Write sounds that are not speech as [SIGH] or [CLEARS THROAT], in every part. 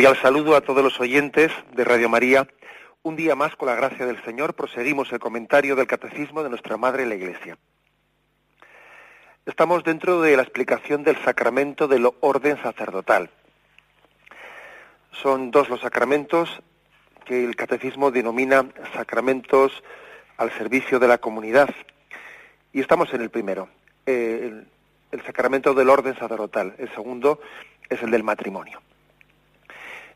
Cordial saludo a todos los oyentes de Radio María. Un día más, con la gracia del Señor, proseguimos el comentario del Catecismo de nuestra Madre la Iglesia. Estamos dentro de la explicación del sacramento del orden sacerdotal. Son dos los sacramentos que el Catecismo denomina sacramentos al servicio de la comunidad. Y estamos en el primero, eh, el, el sacramento del orden sacerdotal. El segundo es el del matrimonio.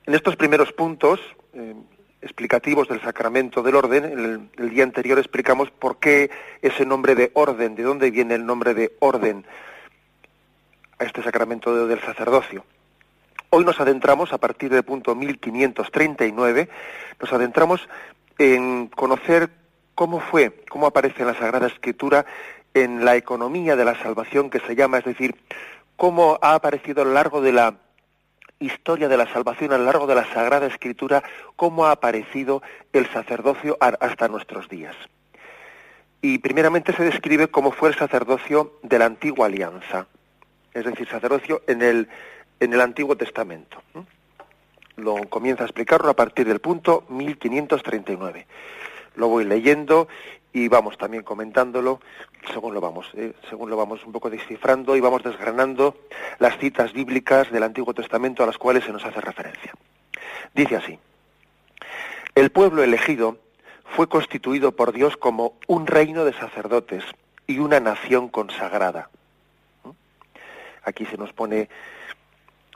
En estos primeros puntos eh, explicativos del sacramento del orden, el, el, día anterior explicamos por qué ese nombre de orden, de dónde viene el nombre de orden a este sacramento de, del sacerdocio. Hoy nos adentramos, a partir del punto 1539, nos adentramos en conocer cómo fue, cómo aparece en la Sagrada Escritura en la economía de la salvación que se llama, es decir, cómo ha aparecido a lo largo de la historia de la salvación a lo largo de la Sagrada Escritura, cómo ha aparecido el sacerdocio hasta nuestros días. Y primeramente se describe cómo fue el sacerdocio de la antigua alianza, es decir, sacerdocio en el, en el Antiguo Testamento. Lo comienza a explicarlo a partir del punto 1539. Lo voy leyendo y vamos también comentándolo según lo vamos eh, según lo vamos un poco descifrando y vamos desgranando las citas bíblicas del Antiguo Testamento a las cuales se nos hace referencia. Dice así: El pueblo elegido fue constituido por Dios como un reino de sacerdotes y una nación consagrada. Aquí se nos pone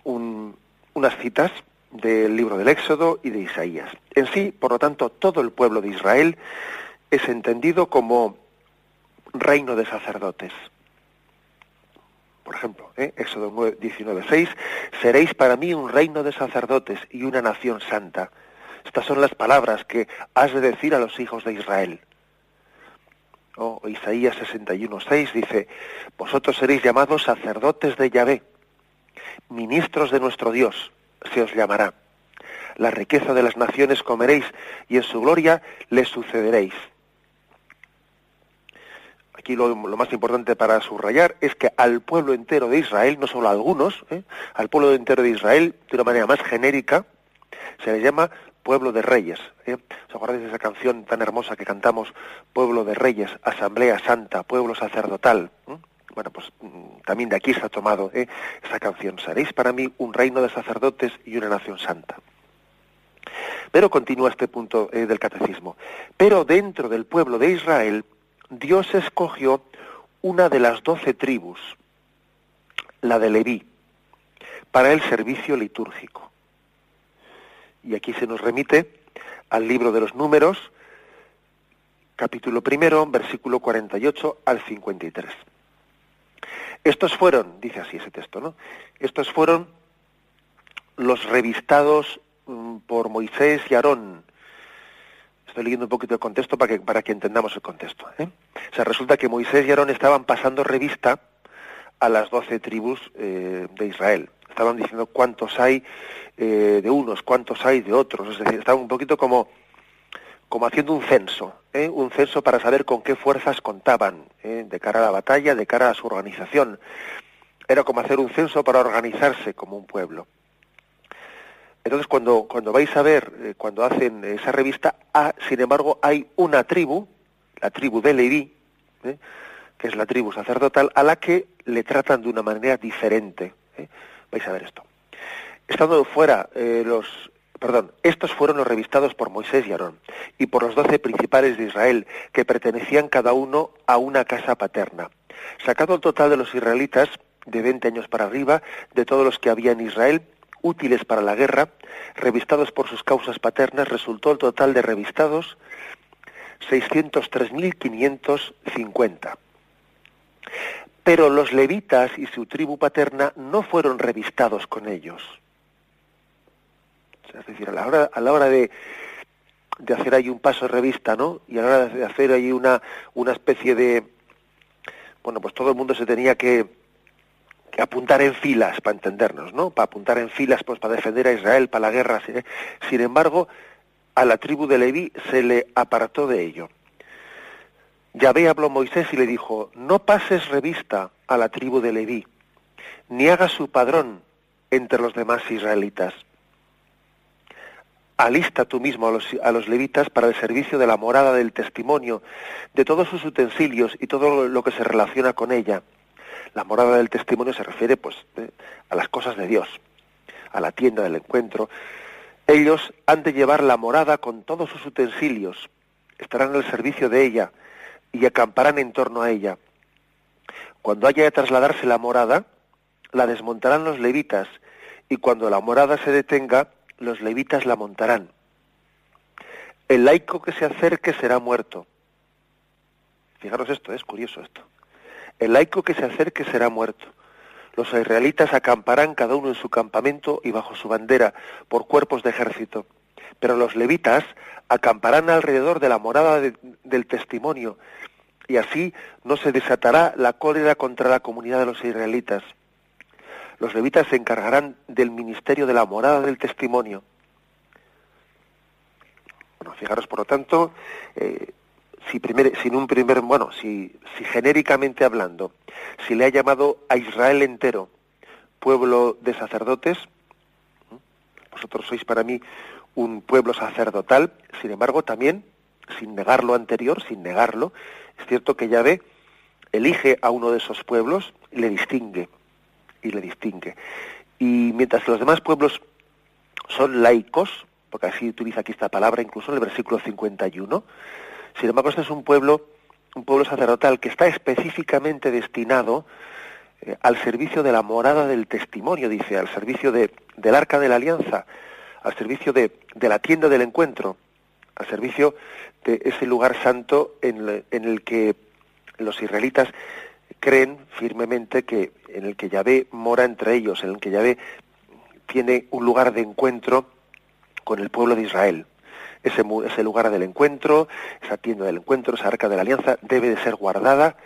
un, unas citas del libro del Éxodo y de Isaías. En sí, por lo tanto, todo el pueblo de Israel es entendido como reino de sacerdotes. Por ejemplo, ¿eh? Éxodo 19.6, seréis para mí un reino de sacerdotes y una nación santa. Estas son las palabras que has de decir a los hijos de Israel. O oh, Isaías 61.6 dice, vosotros seréis llamados sacerdotes de Yahvé, ministros de nuestro Dios, se os llamará. La riqueza de las naciones comeréis y en su gloria les sucederéis aquí lo, más importante para subrayar es que al pueblo entero de Israel, no solo a algunos, ¿eh? al pueblo entero de Israel, de una manera más genérica, se le llama pueblo de reyes. ¿eh? ¿Os acordáis de esa canción tan hermosa que cantamos, pueblo de reyes, asamblea santa, pueblo sacerdotal? ¿eh? Bueno, pues mm, también de aquí se ha tomado ¿eh? esa canción. Seréis para mí un reino de sacerdotes y una nación santa. Pero continúa este punto del catecismo. Pero dentro del pueblo de Israel, Dios escogió una de las doce tribus, la de Leví, para el servicio litúrgico. Y aquí se nos remite al libro de los números, capítulo primero, versículo 48 al 53. Estos fueron, dice así ese texto, ¿no? Estos fueron los revistados mm, por Moisés y Aarón, Estoy leyendo un poquito el contexto para que, para que entendamos el contexto. ¿eh? O sea, resulta que Moisés y Aarón estaban pasando revista a las doce tribus eh, de Israel. Estaban diciendo cuántos hay eh, de unos, cuántos hay de otros. Es decir, estaban un poquito como, como haciendo un censo, un censo para saber con qué fuerzas contaban de cara a la batalla, de cara a su organización. Era como hacer un censo para organizarse como un pueblo. Entonces, cuando, cuando vais a ver, eh, cuando hacen esa revista, ah, sin embargo, hay una tribu, la tribu de Leví, ¿eh? que es la tribu sacerdotal, a la que le tratan de una manera diferente. ¿eh? Vais a ver esto. Estando fuera los, perdón, estos fueron los revistados por Moisés y Aarón y por los doce principales de Israel, que pertenecían cada uno a una casa paterna. Sacado el total de los israelitas, de 20 años para arriba, de todos los que había en Israel, útiles para la guerra, revistados por sus causas paternas, resultó el total de revistados 603.550. Pero los levitas y su tribu paterna no fueron revistados con ellos. Es decir, a la hora, a la hora de, de hacer ahí un paso de revista, ¿no? Y a la hora de hacer ahí una, una especie de... Bueno, pues todo el mundo se tenía que, apuntar en filas, para entendernos, ¿no? Para apuntar en filas, pues para defender a Israel, para la guerra. Sin embargo, a la tribu de Leví se le apartó de ello. Yahvé habló Moisés y le dijo, no pases revista a la tribu de Leví, ni hagas su padrón entre los demás israelitas alista tú mismo a los, a los, levitas para el servicio de la morada del testimonio, de todos sus utensilios y todo lo que se relaciona con ella. La morada del testimonio se refiere pues eh, a las cosas de Dios, a la tienda del encuentro. Ellos han de llevar la morada con todos sus utensilios, estarán al servicio de ella y acamparán en torno a ella. Cuando haya de trasladarse la morada, la desmontarán los levitas y cuando la morada se detenga, los levitas la montarán. El laico que se acerque será muerto. Fijaros esto, es curioso esto. El laico que se acerque será muerto. Los israelitas acamparán cada uno en su campamento y bajo su bandera por cuerpos de ejército. Pero los levitas acamparán alrededor de la morada del testimonio y así no se desatará la cólera contra la comunidad de los israelitas los levitas se encargarán del ministerio de la morada del testimonio. Bueno, fijaros, por lo tanto, eh, si, primer, un primer, bueno, si, si genéricamente hablando, si le ha llamado a Israel entero pueblo de sacerdotes, vosotros sois para mí un pueblo sacerdotal, sin embargo, también, sin negar lo anterior, sin negarlo, es cierto que Yahvé elige a uno de esos pueblos y le distingue y le distingue. Y mientras los demás pueblos son laicos, porque así utiliza aquí esta palabra, incluso en el versículo 51, sin embargo este es un pueblo, un pueblo sacerdotal que está específicamente destinado eh, al servicio de la morada del testimonio, dice, al servicio de, del arca de la alianza, al servicio de, de la tienda del encuentro, al servicio de ese lugar santo en, en el que los israelitas creen firmemente que en el que Yahvé mora entre ellos, en el que Yahvé tiene un lugar de encuentro con el pueblo de Israel. Ese, lugar del encuentro, esa tienda del encuentro, esa arca de la alianza, debe de ser guardada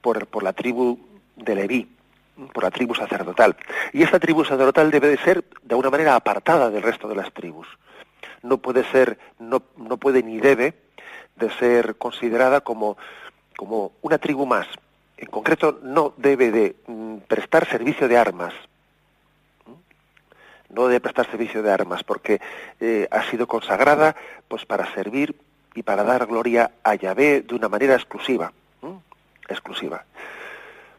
por, la tribu de Leví, por la tribu sacerdotal. Y esta tribu sacerdotal debe de ser de alguna manera apartada del resto de las tribus. No puede ser, no, no puede ni debe de ser considerada como, como una tribu más, en concreto no debe de mm, prestar servicio de armas. No debe prestar servicio de armas porque eh, ha sido consagrada pues para servir y para dar gloria a Yahvé de una manera exclusiva. Exclusiva.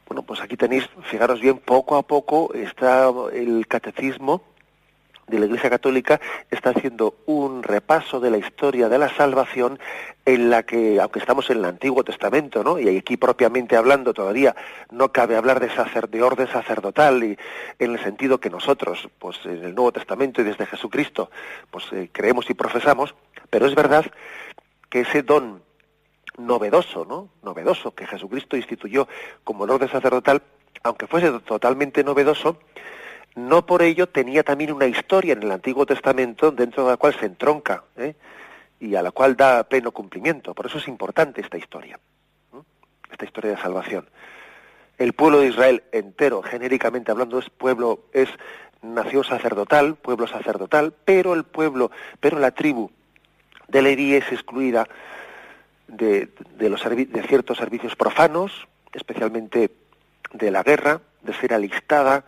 Bueno, pues aquí tenéis, fijaros bien, poco a poco está el catecismo de la Iglesia Católica está haciendo un repaso de la historia de la salvación en la que, aunque estamos en el Antiguo Testamento, ¿no? y aquí propiamente hablando todavía no cabe hablar de, sacer, de orden sacerdotal y en el sentido que nosotros, pues en el Nuevo Testamento y desde Jesucristo, pues eh, creemos y profesamos, pero es verdad que ese don novedoso, ¿no? Novedoso que Jesucristo instituyó como el orden sacerdotal, aunque fuese totalmente novedoso, no por ello tenía también una historia en el Antiguo Testamento dentro de la cual se entronca ¿eh? y a la cual da pleno cumplimiento. Por eso es importante esta historia, esta historia de salvación. El pueblo de Israel entero, genéricamente hablando, es pueblo, es nación sacerdotal, pueblo sacerdotal, pero el pueblo, pero la tribu de Leví es excluida de, de, los, de ciertos servicios profanos, especialmente de la guerra, de ser alistada,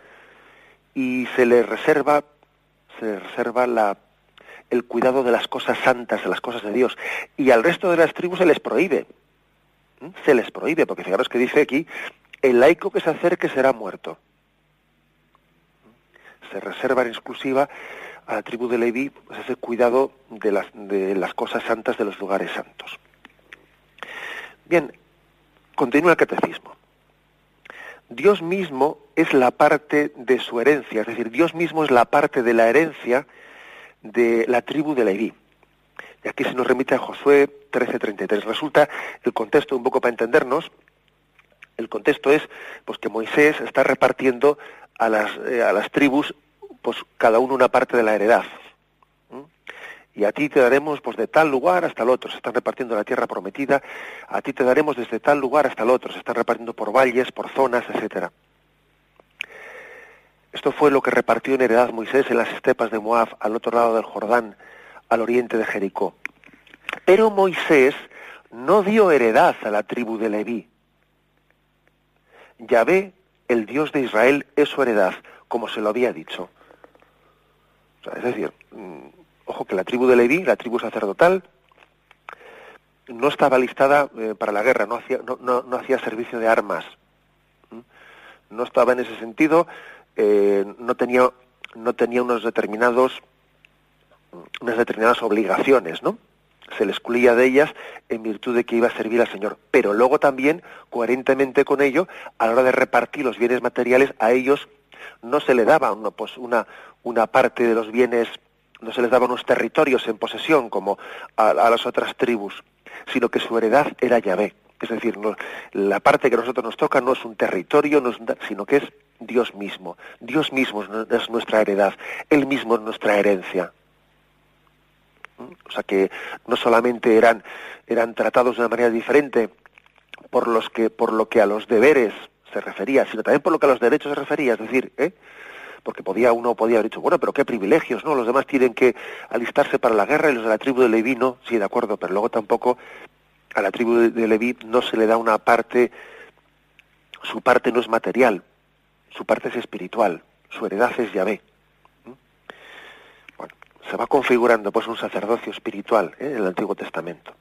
y se le reserva, se reserva el cuidado de las cosas santas, de las cosas de Dios. Y al resto de las tribus se les prohíbe. Se les prohíbe, porque fijaros que dice aquí, el laico que se acerque será muerto. Se reserva en exclusiva a la tribu de Leví pues, ese cuidado de las, de las cosas santas de los lugares santos. Bien, continúa el catecismo. Dios mismo es la parte de su herencia, es decir, Dios mismo es la parte de la herencia de la tribu de Leví. Y aquí se nos remite a Josué 13:33. Resulta el contexto, un poco para entendernos, el contexto es pues que Moisés está repartiendo a las, eh, a las tribus, pues cada uno una parte de la heredad. Y a ti te daremos pues de tal lugar hasta el otro. Se están repartiendo la tierra prometida. A ti te daremos desde tal lugar hasta el otro. Se están repartiendo por valles, por zonas, etcétera. Esto fue lo que repartió en heredad Moisés en las estepas de Moab, al otro lado del Jordán, al oriente de Jericó. Pero Moisés no dio heredad a la tribu de Leví. Yahvé, el Dios de Israel, es su heredad, como se lo había dicho. es decir, mm, ojo que la tribu de Leví, la tribu sacerdotal, no estaba listada eh, para la guerra, no hacía, no, hacía servicio de armas. No estaba en ese sentido eh, no tenía no tenía unos determinados unas determinadas obligaciones, ¿no? Se le excluía de ellas en virtud de que iba a servir al Señor. Pero luego también, coherentemente con ello, a la hora de repartir los bienes materiales, a ellos no se le daba una, pues una, una parte de los bienes, no se les daba unos territorios en posesión como a, las otras tribus, sino que su heredad era Yahvé. Es decir, la parte que a nosotros nos toca no es un territorio, sino que es Dios mismo. Dios mismo es nuestra heredad, Él mismo es nuestra herencia. ¿Mm? O sea que no solamente eran, eran tratados de una manera diferente por, los que, por lo que a los deberes se refería, sino también por lo que a los derechos se refería, es decir, ¿eh? Porque podía uno podía haber dicho, bueno, pero qué privilegios, ¿no? Los demás tienen que alistarse para la guerra y los de la tribu de Leví no, sí, de acuerdo, pero luego tampoco a la tribu de Leví no se le da una parte, su parte no es material, su parte es espiritual, su heredad es Yahvé. ¿Mm? Bueno, se va configurando pues un sacerdocio espiritual ¿eh? en el Antiguo Testamento.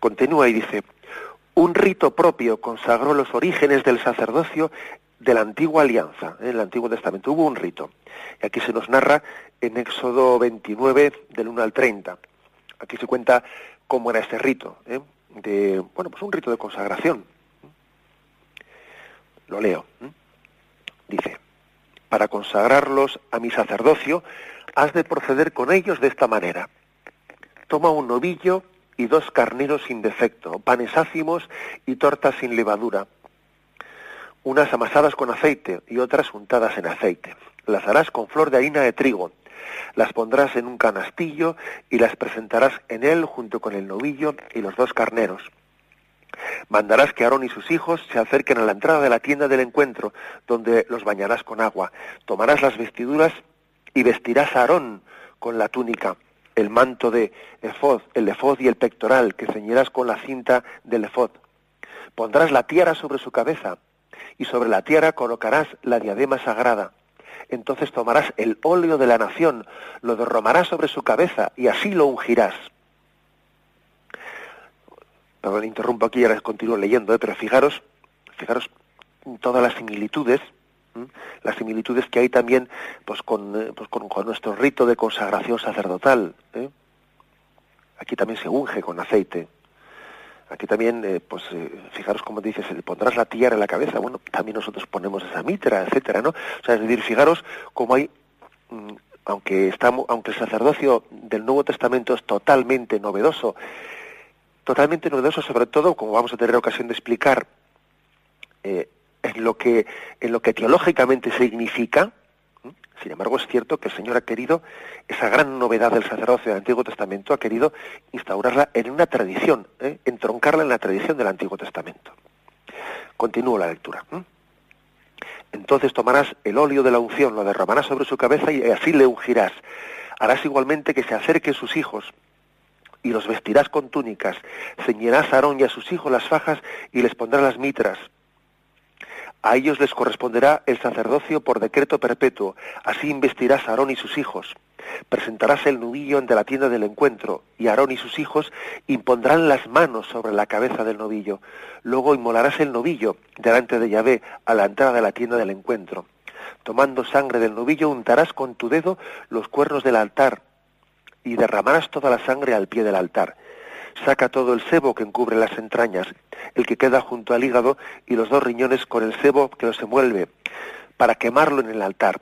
Continúa y dice, un rito propio consagró los orígenes del sacerdocio de la antigua alianza, ¿eh? en el Antiguo Testamento. Hubo un rito. Y aquí se nos narra en Éxodo 29, del 1 al 30. Aquí se cuenta cómo era ese rito, ¿eh? de, bueno, pues un rito de consagración. Lo leo. Dice, para consagrarlos a mi sacerdocio, has de proceder con ellos de esta manera. Toma un novillo y dos carneros sin defecto, panes ácimos y tortas sin levadura, unas amasadas con aceite y otras untadas en aceite. Las harás con flor de harina de trigo. Las pondrás en un canastillo y las presentarás en él junto con el novillo y los dos carneros Mandarás que Aarón y sus hijos se acerquen a la entrada de la tienda del encuentro, donde los bañarás con agua. Tomarás las vestiduras y vestirás a Aarón con la túnica, el manto de efod, el efod y el pectoral, que ceñirás con la cinta del efod. Pondrás la tiara sobre su cabeza, y sobre la tiara colocarás la diadema sagrada. Entonces tomarás el óleo de la nación, lo derramarás sobre su cabeza, y así lo ungirás perdón, interrumpo aquí y ahora continúo leyendo, ¿eh? pero fijaros, fijaros todas las similitudes, las similitudes que hay también pues con, eh, pues con, nuestro rito de consagración sacerdotal. ¿eh? Aquí también se unge con aceite. Aquí también, pues fijaros como dices, pondrás la tiara en la cabeza, bueno, también nosotros ponemos esa mitra, etcétera, ¿no? O sea, es decir, fijaros cómo hay, mm, aunque, estamos, aunque el sacerdocio del Nuevo Testamento es totalmente novedoso, totalmente novedoso, sobre todo, como vamos a tener ocasión de explicar, eh, en, lo que, en lo que teológicamente significa. Sin embargo, es cierto que el Señor ha querido, esa gran novedad del sacerdocio del Antiguo Testamento, ha querido instaurarla en una tradición, ¿eh? entroncarla en la tradición del Antiguo Testamento. Continúo la lectura. Entonces tomarás el óleo de la unción, lo derramarás sobre su cabeza y así le ungirás. Harás igualmente que se acerquen sus hijos y los vestirás con túnicas, ceñirás a Aarón y a sus hijos las fajas y les pondrás las mitras. A ellos les corresponderá el sacerdocio por decreto perpetuo, así investirás a Aarón y sus hijos. Presentarás el nudillo ante la tienda del encuentro, y Aarón y sus hijos impondrán las manos sobre la cabeza del novillo. Luego inmolarás el novillo delante de Yahvé a la entrada de la tienda del encuentro. Tomando sangre del novillo, untarás con tu dedo los cuernos del altar y derramarás toda la sangre al pie del altar. Saca todo el sebo que encubre las entrañas, el que queda junto al hígado y los dos riñones con el sebo que los envuelve, para quemarlo en el altar.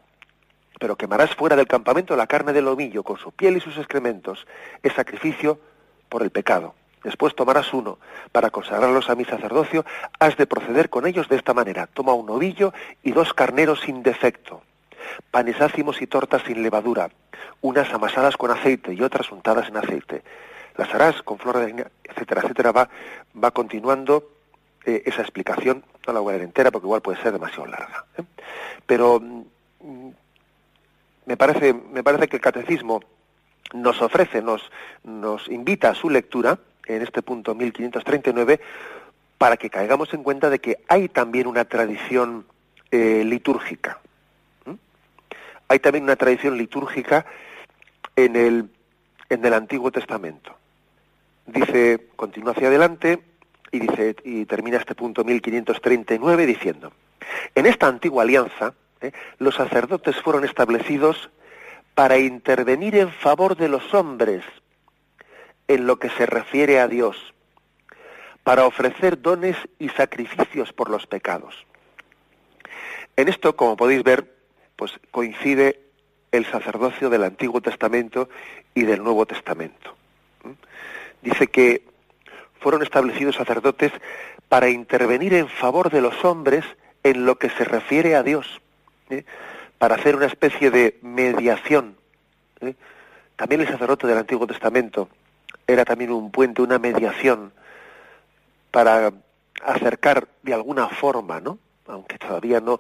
Pero quemarás fuera del campamento la carne del lomillo con su piel y sus excrementos, es sacrificio por el pecado. Después tomarás uno. Para consagrarlos a mi sacerdocio, has de proceder con ellos de esta manera. Toma un novillo y dos carneros sin defecto, panes ácimos y tortas sin levadura, unas amasadas con aceite y otras untadas en aceite. Las harás con flor de etcétera, etcétera. Va, va continuando eh, esa explicación. No la voy a leer entera porque igual puede ser demasiado larga. ¿eh? Pero mm, me, parece, me parece que el catecismo nos ofrece, nos, nos invita a su lectura en este punto 1539 para que caigamos en cuenta de que hay también una tradición eh, litúrgica. Hay también una tradición litúrgica en el, en el Antiguo Testamento. Dice, continúa hacia adelante y dice y termina este punto 1539 diciendo: En esta antigua alianza, ¿eh? los sacerdotes fueron establecidos para intervenir en favor de los hombres en lo que se refiere a Dios, para ofrecer dones y sacrificios por los pecados. En esto, como podéis ver, pues coincide el sacerdocio del Antiguo Testamento y del Nuevo Testamento. Dice que fueron establecidos sacerdotes para intervenir en favor de los hombres en lo que se refiere a Dios, ¿eh? para hacer una especie de mediación. ¿eh? También el sacerdote del Antiguo Testamento era también un puente, una mediación para acercar de alguna forma, ¿no? Aunque todavía no,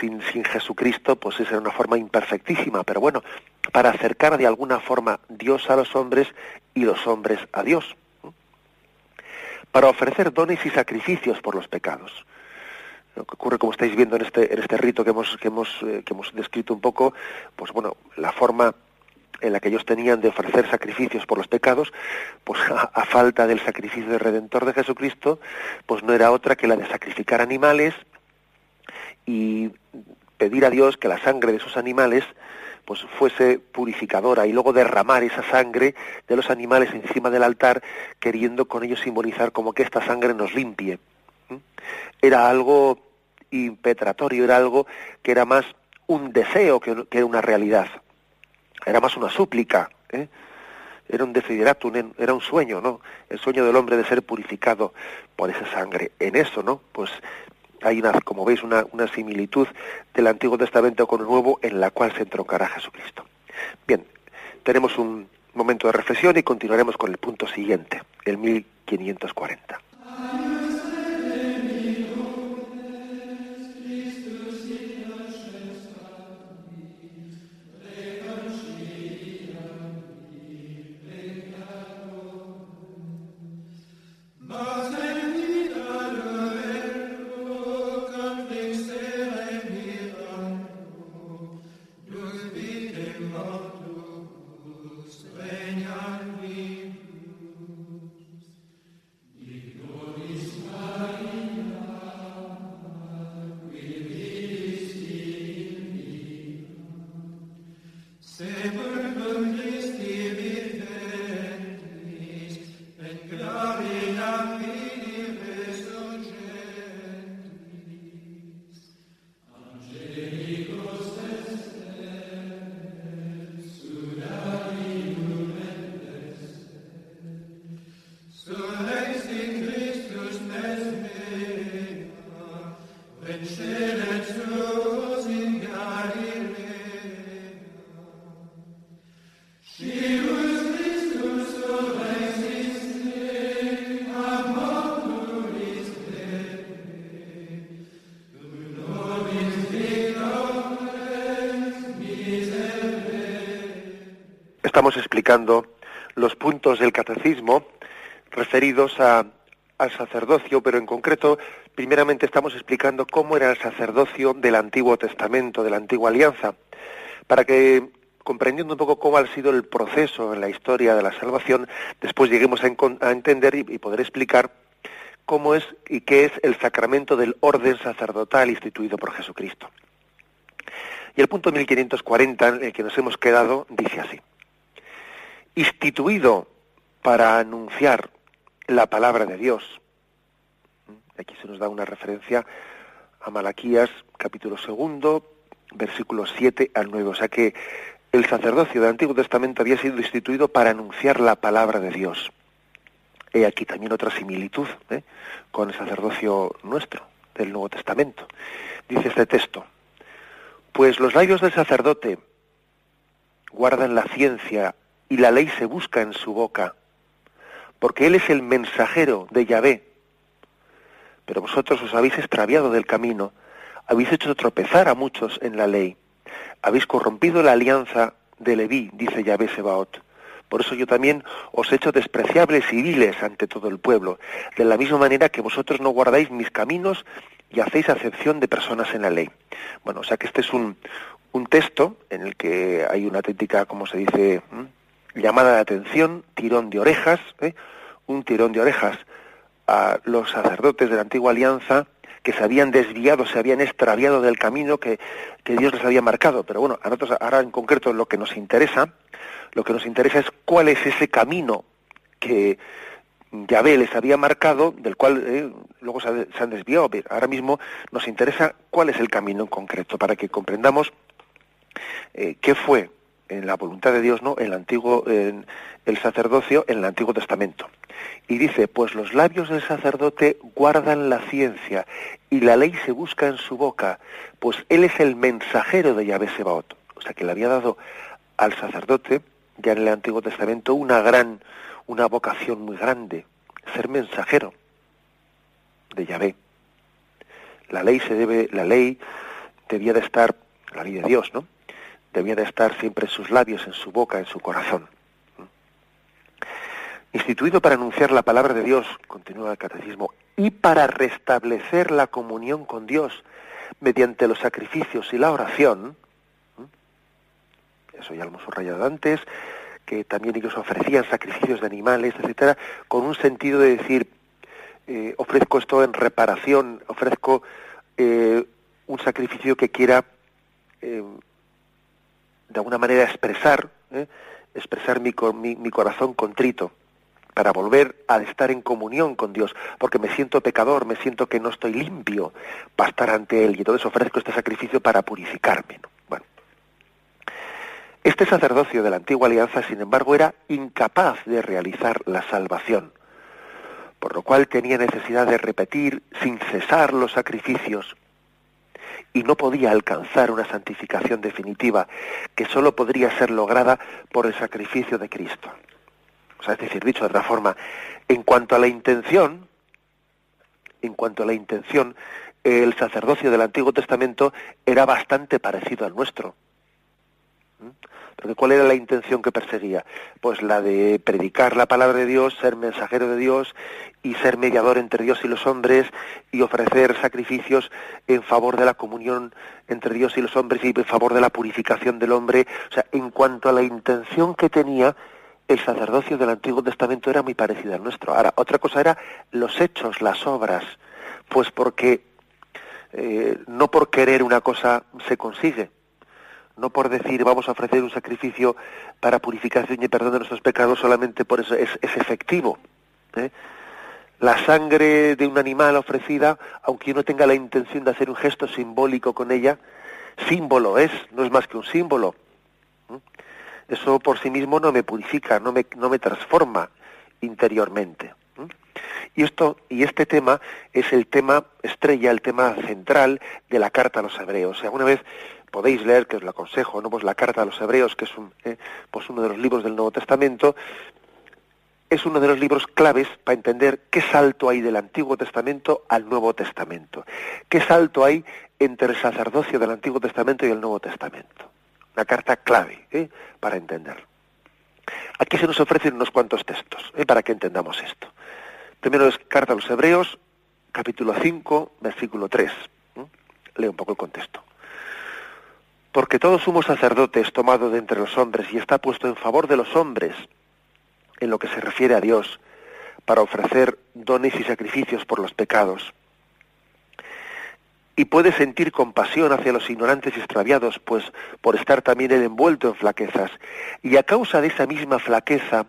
sin, sin Jesucristo, pues esa era una forma imperfectísima, pero bueno, para acercar de alguna forma Dios a los hombres y los hombres a Dios. Para ofrecer dones y sacrificios por los pecados. Lo que ocurre, como estáis viendo en este, en este rito que hemos, que hemos, eh, que hemos descrito un poco, pues bueno, la forma en la que ellos tenían de ofrecer sacrificios por los pecados, pues a, falta del sacrificio del Redentor de Jesucristo, pues no era otra que la de sacrificar animales y pedir a Dios que la sangre de esos animales pues fuese purificadora y luego derramar esa sangre de los animales encima del altar queriendo con ello simbolizar como que esta sangre nos limpie. Era algo impetratorio, era algo que era más un deseo que, que una realidad era más una súplica, ¿eh? era un desideratum, era un sueño, ¿no? El sueño del hombre de ser purificado por esa sangre. En eso, ¿no? Pues hay una, como veis, una, una similitud del Antiguo Testamento con el Nuevo en la cual se entroncará Jesucristo. Bien, tenemos un momento de reflexión y continuaremos con el punto siguiente, el 1540. Estamos explicando los puntos del catecismo referidos al sacerdocio, pero en concreto, primeramente estamos explicando cómo era el sacerdocio del Antiguo Testamento, de la Antigua Alianza, para que comprendiendo un poco cómo ha sido el proceso en la historia de la salvación, después lleguemos a, entender y, poder explicar cómo es y qué es el sacramento del orden sacerdotal instituido por Jesucristo. Y el punto 1540 en el que nos hemos quedado dice así instituido para anunciar la palabra de Dios. Aquí se nos da una referencia a Malaquías capítulo segundo, versículos 7 al 9. O sea que el sacerdocio del Antiguo Testamento había sido instituido para anunciar la palabra de Dios. He aquí también otra similitud ¿eh? con el sacerdocio nuestro, del Nuevo Testamento. Dice este texto, pues los labios del sacerdote guardan la ciencia y la ley se busca en su boca, porque él es el mensajero de Yahvé. Pero vosotros os habéis extraviado del camino, habéis hecho tropezar a muchos en la ley, habéis corrompido la alianza de Leví, dice Yahvé Sebaot. Por eso yo también os he hecho despreciables y viles ante todo el pueblo, de la misma manera que vosotros no guardáis mis caminos y hacéis acepción de personas en la ley. Bueno, o sea que este es un, un texto en el que hay una auténtica, como se dice, llamada de atención, tirón de orejas, ¿eh? un tirón de orejas a los sacerdotes de la antigua alianza que se habían desviado, se habían extraviado del camino que, que Dios les había marcado. Pero bueno, a nosotros ahora en concreto lo que nos interesa lo que nos interesa es cuál es ese camino que Yahvé les había marcado, del cual eh, luego se, han desviado. Ahora mismo nos interesa cuál es el camino en concreto, para que comprendamos eh, qué fue en la voluntad de Dios, ¿no? El antiguo, el sacerdocio, en el Antiguo Testamento. Y dice, pues los labios del sacerdote guardan la ciencia y la ley se busca en su boca, pues él es el mensajero de Yahvé Sebaot. O sea, que le había dado al sacerdote ya en el Antiguo Testamento una gran, una vocación muy grande, ser mensajero de Yahvé. La ley se debe, la ley debía de estar, la ley de Dios, ¿no? Debía de estar siempre en sus labios, en su boca, en su corazón. Instituido para anunciar la palabra de Dios, continúa el catecismo, y para restablecer la comunión con Dios mediante los sacrificios y la oración, eso ya lo hemos subrayado antes, que también ellos ofrecían sacrificios de animales, etcétera, con un sentido de decir, eh, ofrezco esto en reparación, ofrezco eh, un sacrificio que quiera eh, de alguna manera expresar, expresar mi, mi, mi corazón contrito para volver a estar en comunión con Dios, porque me siento pecador, me siento que no estoy limpio para estar ante Él, y entonces ofrezco este sacrificio para purificarme. Bueno, este sacerdocio de la antigua alianza, sin embargo, era incapaz de realizar la salvación, por lo cual tenía necesidad de repetir sin cesar los sacrificios y no podía alcanzar una santificación definitiva que sólo podría ser lograda por el sacrificio de Cristo. O sea, es decir, dicho de otra forma, en cuanto a la intención, en cuanto a la intención, el sacerdocio del Antiguo Testamento era bastante parecido al nuestro. Porque ¿cuál era la intención que perseguía? Pues la de predicar la palabra de Dios, ser mensajero de Dios y ser mediador entre Dios y los hombres y ofrecer sacrificios en favor de la comunión entre Dios y los hombres y en favor de la purificación del hombre. O sea, en cuanto a la intención que tenía, el sacerdocio del Antiguo Testamento era muy parecido al nuestro. Ahora, otra cosa era los hechos, las obras, pues porque eh, no por querer una cosa se consigue no por decir vamos a ofrecer un sacrificio para purificación y perdón de nuestros pecados, solamente por eso es, efectivo. ¿eh? La sangre de un animal ofrecida, aunque uno tenga la intención de hacer un gesto simbólico con ella, símbolo es, no es más que un símbolo. ¿eh? Eso por sí mismo no me purifica, no me, no me transforma interiormente. ¿eh? Y esto y este tema es el tema estrella, el tema central de la carta a los hebreos. Alguna vez podéis leer, que os lo aconsejo, ¿no? pues la carta a los hebreos, que es un, eh, pues uno de los libros del Nuevo Testamento, es uno de los libros claves para entender qué salto hay del Antiguo Testamento al Nuevo Testamento, qué salto hay entre el sacerdocio del Antiguo Testamento y el Nuevo Testamento. Una carta clave ¿eh? para entender. Aquí se nos ofrecen unos cuantos textos ¿eh? para que entendamos esto. Primero es Carta a los Hebreos, capítulo 5, versículo 3. Leo un poco el contexto. Porque todo sumo sacerdote es tomado de entre los hombres y está puesto en favor de los hombres en lo que se refiere a Dios, para ofrecer dones y sacrificios por los pecados. y puede sentir compasión hacia los ignorantes y extraviados, pues por estar también él envuelto en flaquezas. Y a causa de esa misma flaqueza,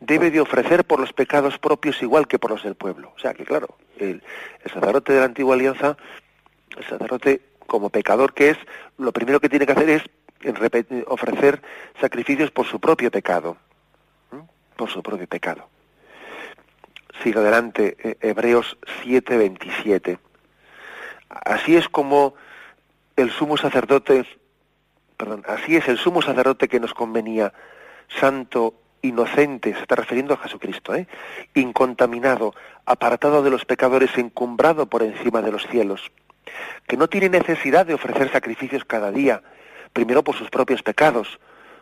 debe de ofrecer por los pecados propios igual que por los del pueblo. O sea que, claro, el, sacerdote de la antigua alianza, el sacerdote como pecador que es, lo primero que tiene que hacer es ofrecer sacrificios por su propio pecado. Por su propio pecado. Sigue adelante, eh, Hebreos 7:27. Así es como el sumo sacerdote, perdón, así es el sumo sacerdote que nos convenía, santo, inocente, se está refiriendo a Jesucristo, ¿eh? incontaminado, apartado de los pecadores, encumbrado por encima de los cielos, que no tiene necesidad de ofrecer sacrificios cada día, primero por sus propios pecados,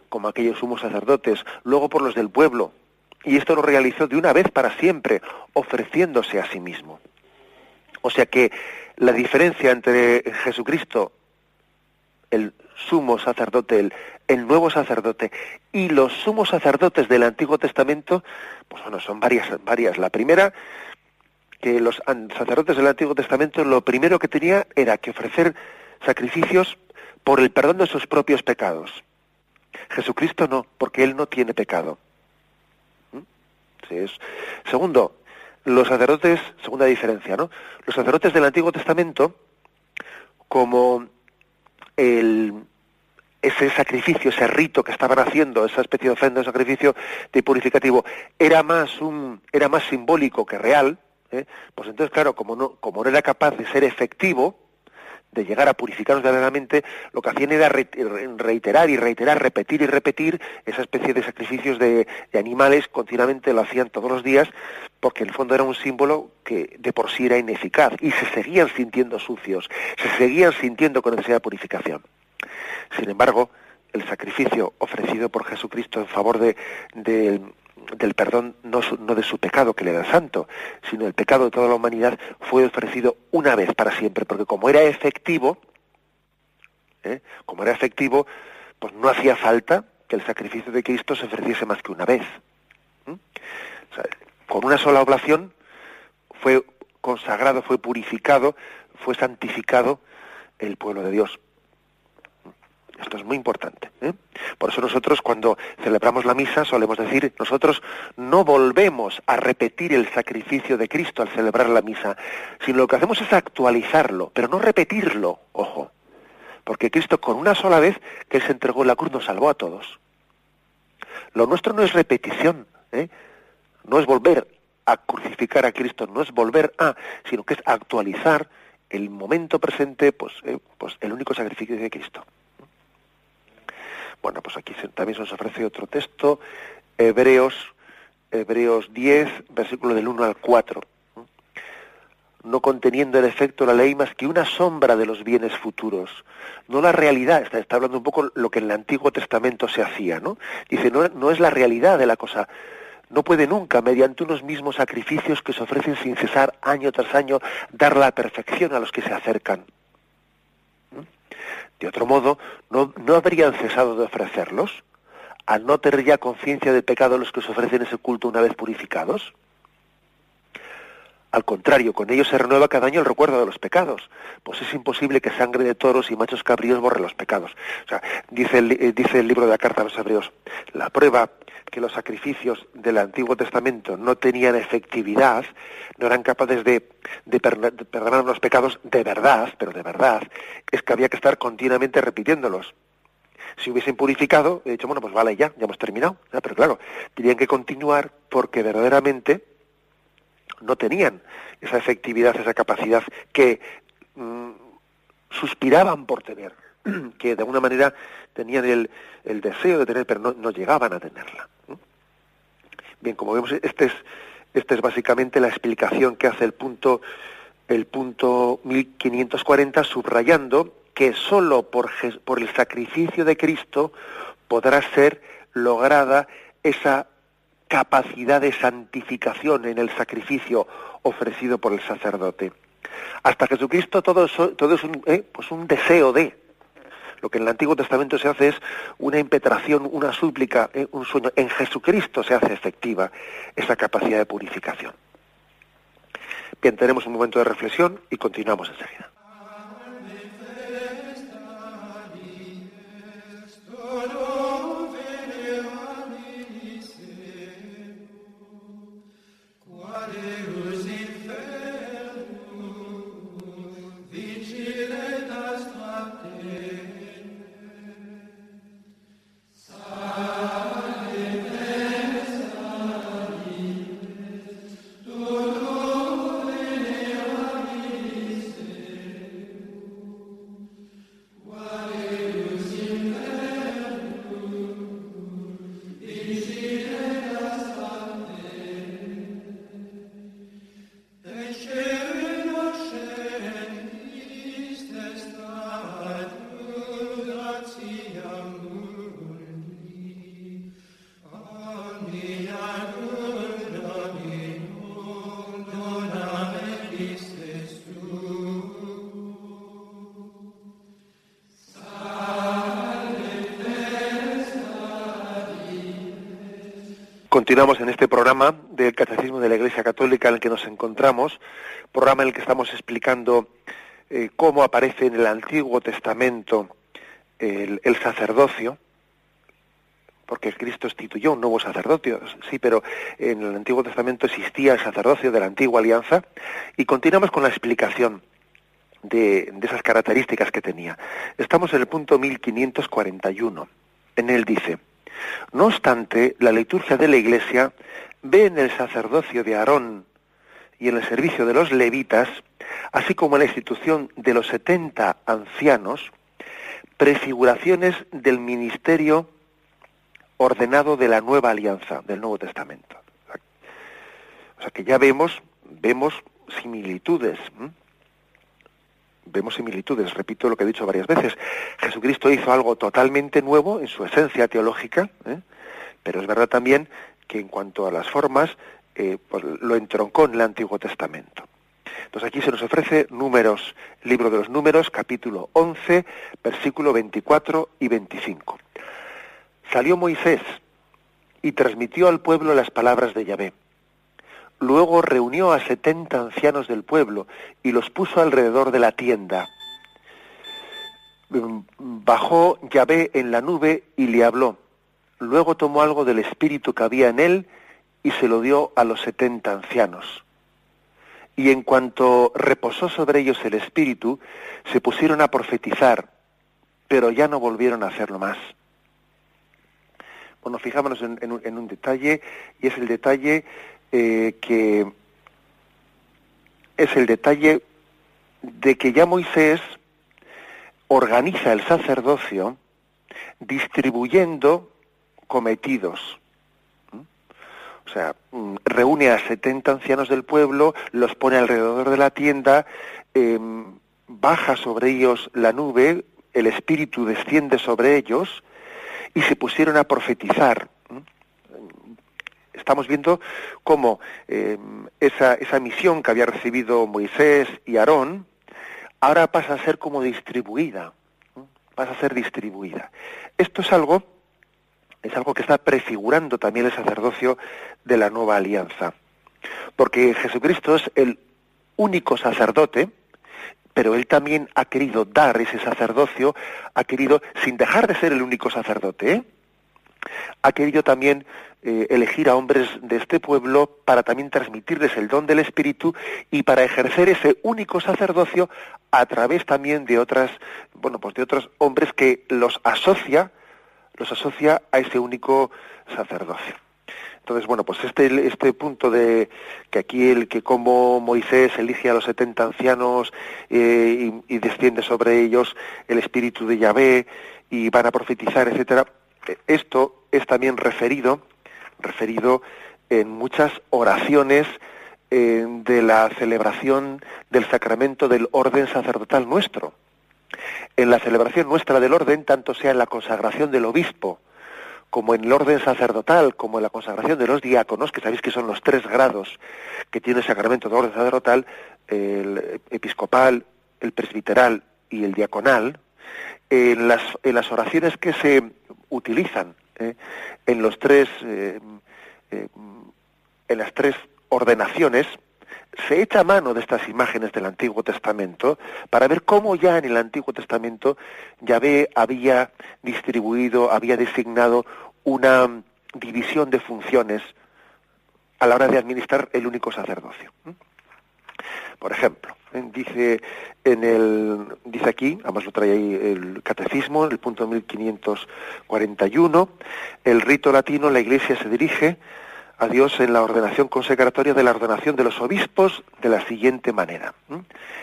como aquellos sumos sacerdotes, luego por los del pueblo, y esto lo realizó de una vez para siempre, ofreciéndose a sí mismo. O sea que la diferencia entre Jesucristo, el sumo sacerdote, el, nuevo sacerdote, y los sumos sacerdotes del Antiguo Testamento, pues bueno, son varias, varias. La primera, que los sacerdotes del Antiguo Testamento lo primero que tenía era que ofrecer sacrificios por el perdón de sus propios pecados. Jesucristo no, porque él no tiene pecado. Es. Segundo, los sacerdotes, segunda diferencia, ¿no? Los sacerdotes del Antiguo Testamento, como el, ese sacrificio, ese rito que estaban haciendo, esa especie de ofrenda, de sacrificio de purificativo, era más un, era más simbólico que real, ¿eh? pues entonces claro, como no, como no era capaz de ser efectivo, de llegar a purificarnos verdaderamente, lo que hacían era reiterar y reiterar, repetir y repetir esa especie de sacrificios de, animales, continuamente lo hacían todos los días, porque en el fondo era un símbolo que de por sí era ineficaz y se seguían sintiendo sucios, se seguían sintiendo con necesidad de purificación. Sin embargo, el sacrificio ofrecido por Jesucristo en favor de, del perdón no, de su pecado que le da santo, sino el pecado de toda la humanidad fue ofrecido una vez para siempre, porque como era efectivo, ¿eh? como era efectivo, pues no hacía falta que el sacrificio de Cristo se ofreciese más que una vez. con una sola oblación fue consagrado, fue purificado, fue santificado el pueblo de Dios. Esto es muy importante. ¿eh? Por eso nosotros cuando celebramos la misa solemos decir, nosotros no volvemos a repetir el sacrificio de Cristo al celebrar la misa, sino lo que hacemos es actualizarlo, pero no repetirlo, ojo. Porque Cristo con una sola vez que se entregó en la cruz nos salvó a todos. Lo nuestro no es repetición, ¿eh? no es volver a crucificar a Cristo, no es volver a, sino que es actualizar el momento presente, pues, ¿eh? pues el único sacrificio de Cristo. Bueno, pues aquí también se nos ofrece otro texto, Hebreos, Hebreos 10, versículo del 1 al 4. No conteniendo en efecto la ley más que una sombra de los bienes futuros, no la realidad, está, está hablando un poco lo que en el Antiguo Testamento se hacía, ¿no? Dice, no, no es la realidad de la cosa, no puede nunca, mediante unos mismos sacrificios que se ofrecen sin cesar año tras año, dar la perfección a los que se acercan. De otro modo, ¿no, ¿no habrían cesado de ofrecerlos? ¿Al no tener ya conciencia del pecado los que se ofrecen ese culto una vez purificados? Al contrario, con ellos se renueva cada año el recuerdo de los pecados, pues es imposible que sangre de toros y machos cabríos borre los pecados. O sea, dice el, eh, dice el libro de la carta a los hebreos, la prueba que los sacrificios del Antiguo Testamento no tenían efectividad, no eran capaces de, perdonar los pecados de verdad, pero de verdad, es que había que estar continuamente repitiéndolos si hubiesen purificado, he dicho, bueno, pues vale, ya, ya hemos terminado. pero claro, tenían que continuar porque verdaderamente no tenían esa efectividad, esa capacidad que mm, suspiraban por tener, [CLEARS THROAT] que de alguna manera tenían el, el deseo de tener, pero no, no llegaban a tenerla. Bien, como vemos, este es, este es básicamente la explicación que hace el punto, el punto 1540, subrayando que sólo por, por el sacrificio de Cristo podrá ser lograda esa capacidad de santificación en el sacrificio ofrecido por el sacerdote. Hasta Jesucristo todo, todo es un, eh, pues un deseo de. Lo que en el Antiguo Testamento se hace es una impetración, una súplica, eh, un sueño. En Jesucristo se hace efectiva esa capacidad de purificación. Bien, tenemos un momento de reflexión y continuamos enseguida. Continuamos en este programa del Catecismo de la Iglesia Católica en el que nos encontramos, programa en el que estamos explicando eh, cómo aparece en el Antiguo Testamento el, sacerdocio, porque Cristo instituyó un nuevo sacerdocio, sí, pero en el Antiguo Testamento existía el sacerdocio de la antigua alianza, y continuamos con la explicación de, de esas características que tenía. Estamos en el punto 1541. En él dice, no obstante, la liturgia de la Iglesia ve en el sacerdocio de Aarón y en el servicio de los levitas, así como en la institución de los setenta ancianos, prefiguraciones del ministerio ordenado de la nueva alianza, del Nuevo Testamento. O sea que ya vemos, vemos similitudes vemos similitudes, repito lo que he dicho varias veces. Jesucristo hizo algo totalmente nuevo en su esencia teológica, ¿eh? pero es verdad también que en cuanto a las formas, eh, pues lo entroncó en el Antiguo Testamento. Entonces aquí se nos ofrece números, libro de los números, capítulo 11, versículo 24 y 25. Salió Moisés y transmitió al pueblo las palabras de Yahvé Luego reunió a setenta ancianos del pueblo y los puso alrededor de la tienda. Mm, bajó Yahvé en la nube y le habló. Luego tomó algo del espíritu que había en él y se lo dio a los setenta ancianos. Y en cuanto reposó sobre ellos el espíritu, se pusieron a profetizar, pero ya no volvieron a hacerlo más. Bueno, fijámonos en, en un detalle, y es el detalle eh, que es el detalle de que ya Moisés organiza el sacerdocio distribuyendo cometidos. O sea, mm, reúne a 70 ancianos del pueblo, los pone alrededor de la tienda, em, baja sobre ellos la nube, el espíritu desciende sobre ellos y se pusieron a profetizar estamos viendo cómo eh, esa, esa misión que había recibido Moisés y Aarón ahora pasa a ser como distribuida, pasa a ser distribuida. Esto es algo, es algo que está prefigurando también el sacerdocio de la nueva alianza, porque Jesucristo es el único sacerdote, pero él también ha querido dar ese sacerdocio, ha querido, sin dejar de ser el único sacerdote, ha querido también eh, elegir a hombres de este pueblo para también transmitirles el don del Espíritu y para ejercer ese único sacerdocio a través también de otras, bueno, pues de otros hombres que los asocia, los asocia a ese único sacerdocio. Entonces, bueno, pues este, este punto de que aquí el que como Moisés elige a los setenta ancianos eh, y, y, desciende sobre ellos el espíritu de Yahvé y van a profetizar, etcétera, esto es también referido referido en muchas oraciones eh, de la celebración del sacramento del orden sacerdotal nuestro. En la celebración nuestra del orden, tanto sea en la consagración del obispo, como en el orden sacerdotal, como en la consagración de los diáconos, que sabéis que son los tres grados que tiene el sacramento del orden sacerdotal, el episcopal, el presbiteral y el diaconal, en las, en las oraciones que se utilizan ¿eh? en los tres eh, eh, en las tres ordenaciones se echa mano de estas imágenes del Antiguo Testamento para ver cómo ya en el Antiguo Testamento Yahvé había distribuido, había designado una división de funciones a la hora de administrar el único sacerdocio. Por ejemplo, dice en el dice aquí, además lo trae ahí el catecismo, en el punto 1541, el rito latino, la Iglesia se dirige a Dios en la ordenación consecratoria de la ordenación de los obispos de la siguiente manera.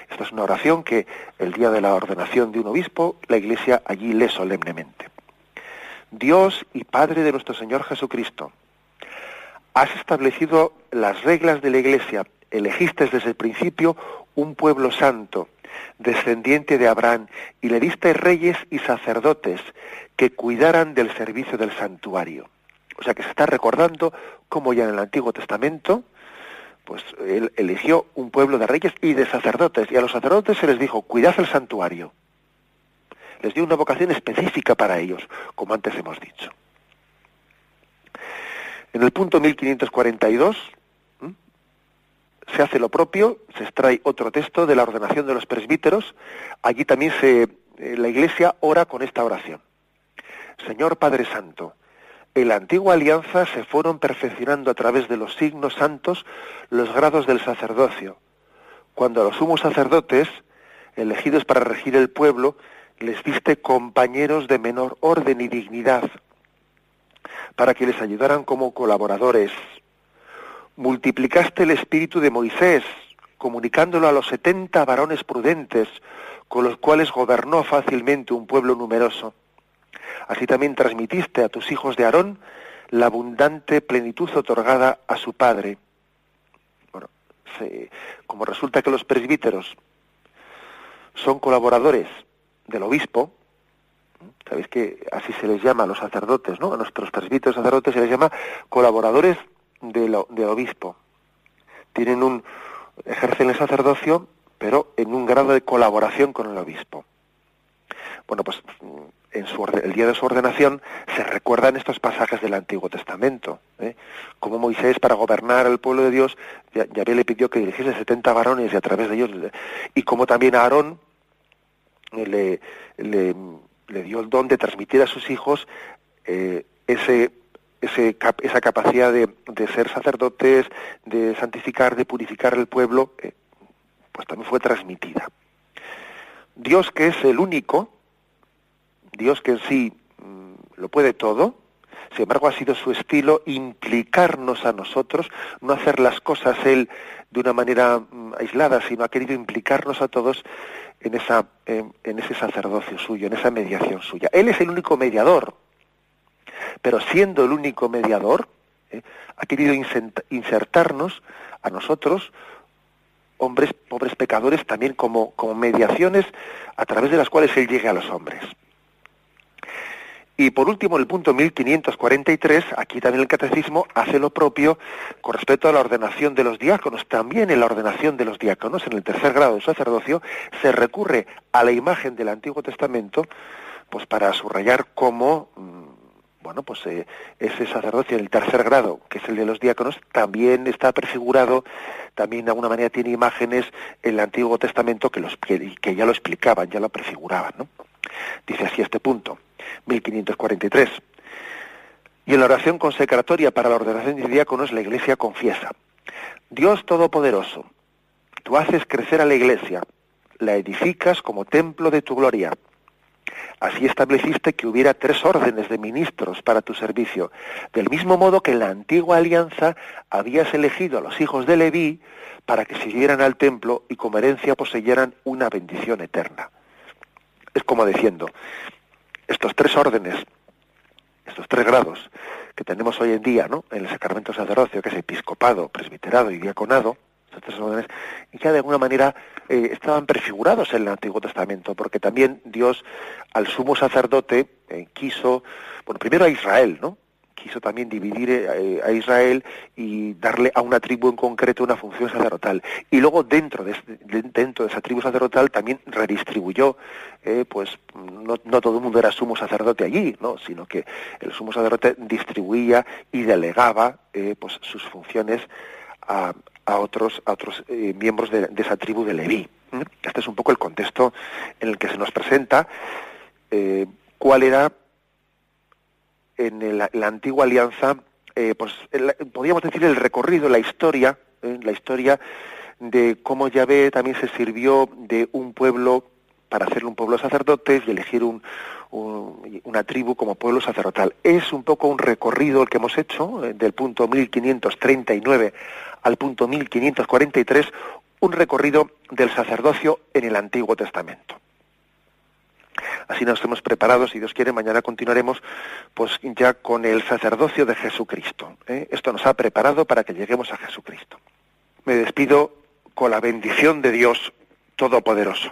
Esta es una oración que el día de la ordenación de un obispo, la Iglesia allí lee solemnemente. Dios y Padre de nuestro Señor Jesucristo, has establecido las reglas de la Iglesia elegiste desde el principio un pueblo santo, descendiente de Abraham, y le diste reyes y sacerdotes que cuidaran del servicio del santuario. O sea que se está recordando cómo ya en el Antiguo Testamento, pues él eligió un pueblo de reyes y de sacerdotes, y a los sacerdotes se les dijo, cuidad el santuario. Les dio una vocación específica para ellos, como antes hemos dicho. En el punto 1542 se hace lo propio, se extrae otro texto de la ordenación de los presbíteros. Allí también se, eh, la Iglesia ora con esta oración. Señor Padre Santo, en la antigua alianza se fueron perfeccionando a través de los signos santos los grados del sacerdocio. Cuando a los sumos sacerdotes, elegidos para regir el pueblo, les diste compañeros de menor orden y dignidad, para que les ayudaran como colaboradores. Multiplicaste el espíritu de Moisés, comunicándolo a los setenta varones prudentes, con los cuales gobernó fácilmente un pueblo numeroso. Así también transmitiste a tus hijos de Aarón la abundante plenitud otorgada a su padre. Bueno, como resulta que los presbíteros son colaboradores del obispo, sabéis que así se les llama a los sacerdotes, ¿no? A nuestros presbíteros sacerdotes se les llama colaboradores del, obispo. Tienen un ejercen el sacerdocio, pero en un grado de colaboración con el obispo. Bueno, pues en su, el día de su ordenación se recuerdan estos pasajes del Antiguo Testamento, ¿eh? como Moisés para gobernar el pueblo de Dios, ya, le pidió que dirigiese 70 varones y a través de ellos, y como también a Aarón le, le, dio el don de transmitir a sus hijos eh, ese, ese, esa capacidad de, de, ser sacerdotes, de santificar, de purificar el pueblo, eh, pues también fue transmitida. Dios que es el único, Dios que en sí mm, lo puede todo, sin embargo ha sido su estilo implicarnos a nosotros, no hacer las cosas él de una manera mm, aislada, sino ha querido implicarnos a todos en, esa, en, ese sacerdocio suyo, en esa mediación suya. Él es el único mediador, pero siendo el único mediador, ¿eh? ha querido insertarnos a nosotros, hombres, pobres pecadores, también como, como mediaciones a través de las cuales Él llegue a los hombres. Y por último, el punto 1543, aquí también el catecismo hace lo propio con respecto a la ordenación de los diáconos. También en la ordenación de los diáconos, en el tercer grado de sacerdocio, se recurre a la imagen del Antiguo Testamento pues para subrayar cómo mm, bueno, pues eh, ese sacerdocio en el tercer grado, que es el de los diáconos, también está prefigurado, también de alguna manera tiene imágenes en el Antiguo Testamento que, los, que ya lo explicaban, ya lo prefiguraban. Dice así este punto. 1543. Y en la oración consecratoria para la ordenación de diáconos, la Iglesia confiesa, Dios Todopoderoso, tú haces crecer a la Iglesia, la edificas como templo de tu gloria. Así estableciste que hubiera tres órdenes de ministros para tu servicio, del mismo modo que en la antigua alianza habías elegido a los hijos de Leví para que siguieran al templo y como herencia poseyeran una bendición eterna. Es como diciendo, estos tres órdenes, estos tres grados que tenemos hoy en día ¿no? en el sacramento sacerdocio, que es episcopado, presbiterado y diaconado, estos tres órdenes, y ya de alguna manera eh, estaban prefigurados en el Antiguo Testamento, porque también Dios al sumo sacerdote eh, quiso, bueno, primero a Israel, ¿no? quiso también dividir eh, a Israel y darle a una tribu en concreto una función sacerdotal. Y luego dentro de, dentro de esa tribu sacerdotal también redistribuyó, pues no, no, todo el mundo era sumo sacerdote allí, ¿no? sino que el sumo sacerdote distribuía y delegaba pues sus funciones a, a otros, a otros miembros de, esa tribu de Leví. Este es un poco el contexto en el que se nos presenta cuál era en la antigua alianza, eh, pues podríamos decir el recorrido, la historia, eh, la historia de cómo Yahvé también se sirvió de un pueblo para hacerle un pueblo sacerdote y elegir un, una tribu como pueblo sacerdotal. Es un poco un recorrido el que hemos hecho, eh, del punto 1539 al punto 1543, un recorrido del sacerdocio en el Antiguo Testamento. Así nos hemos preparado, si Dios quiere, mañana continuaremos pues ya con el sacerdocio de Jesucristo. ¿eh? Esto nos ha preparado para que lleguemos a Jesucristo. Me despido con la bendición de Dios Todopoderoso.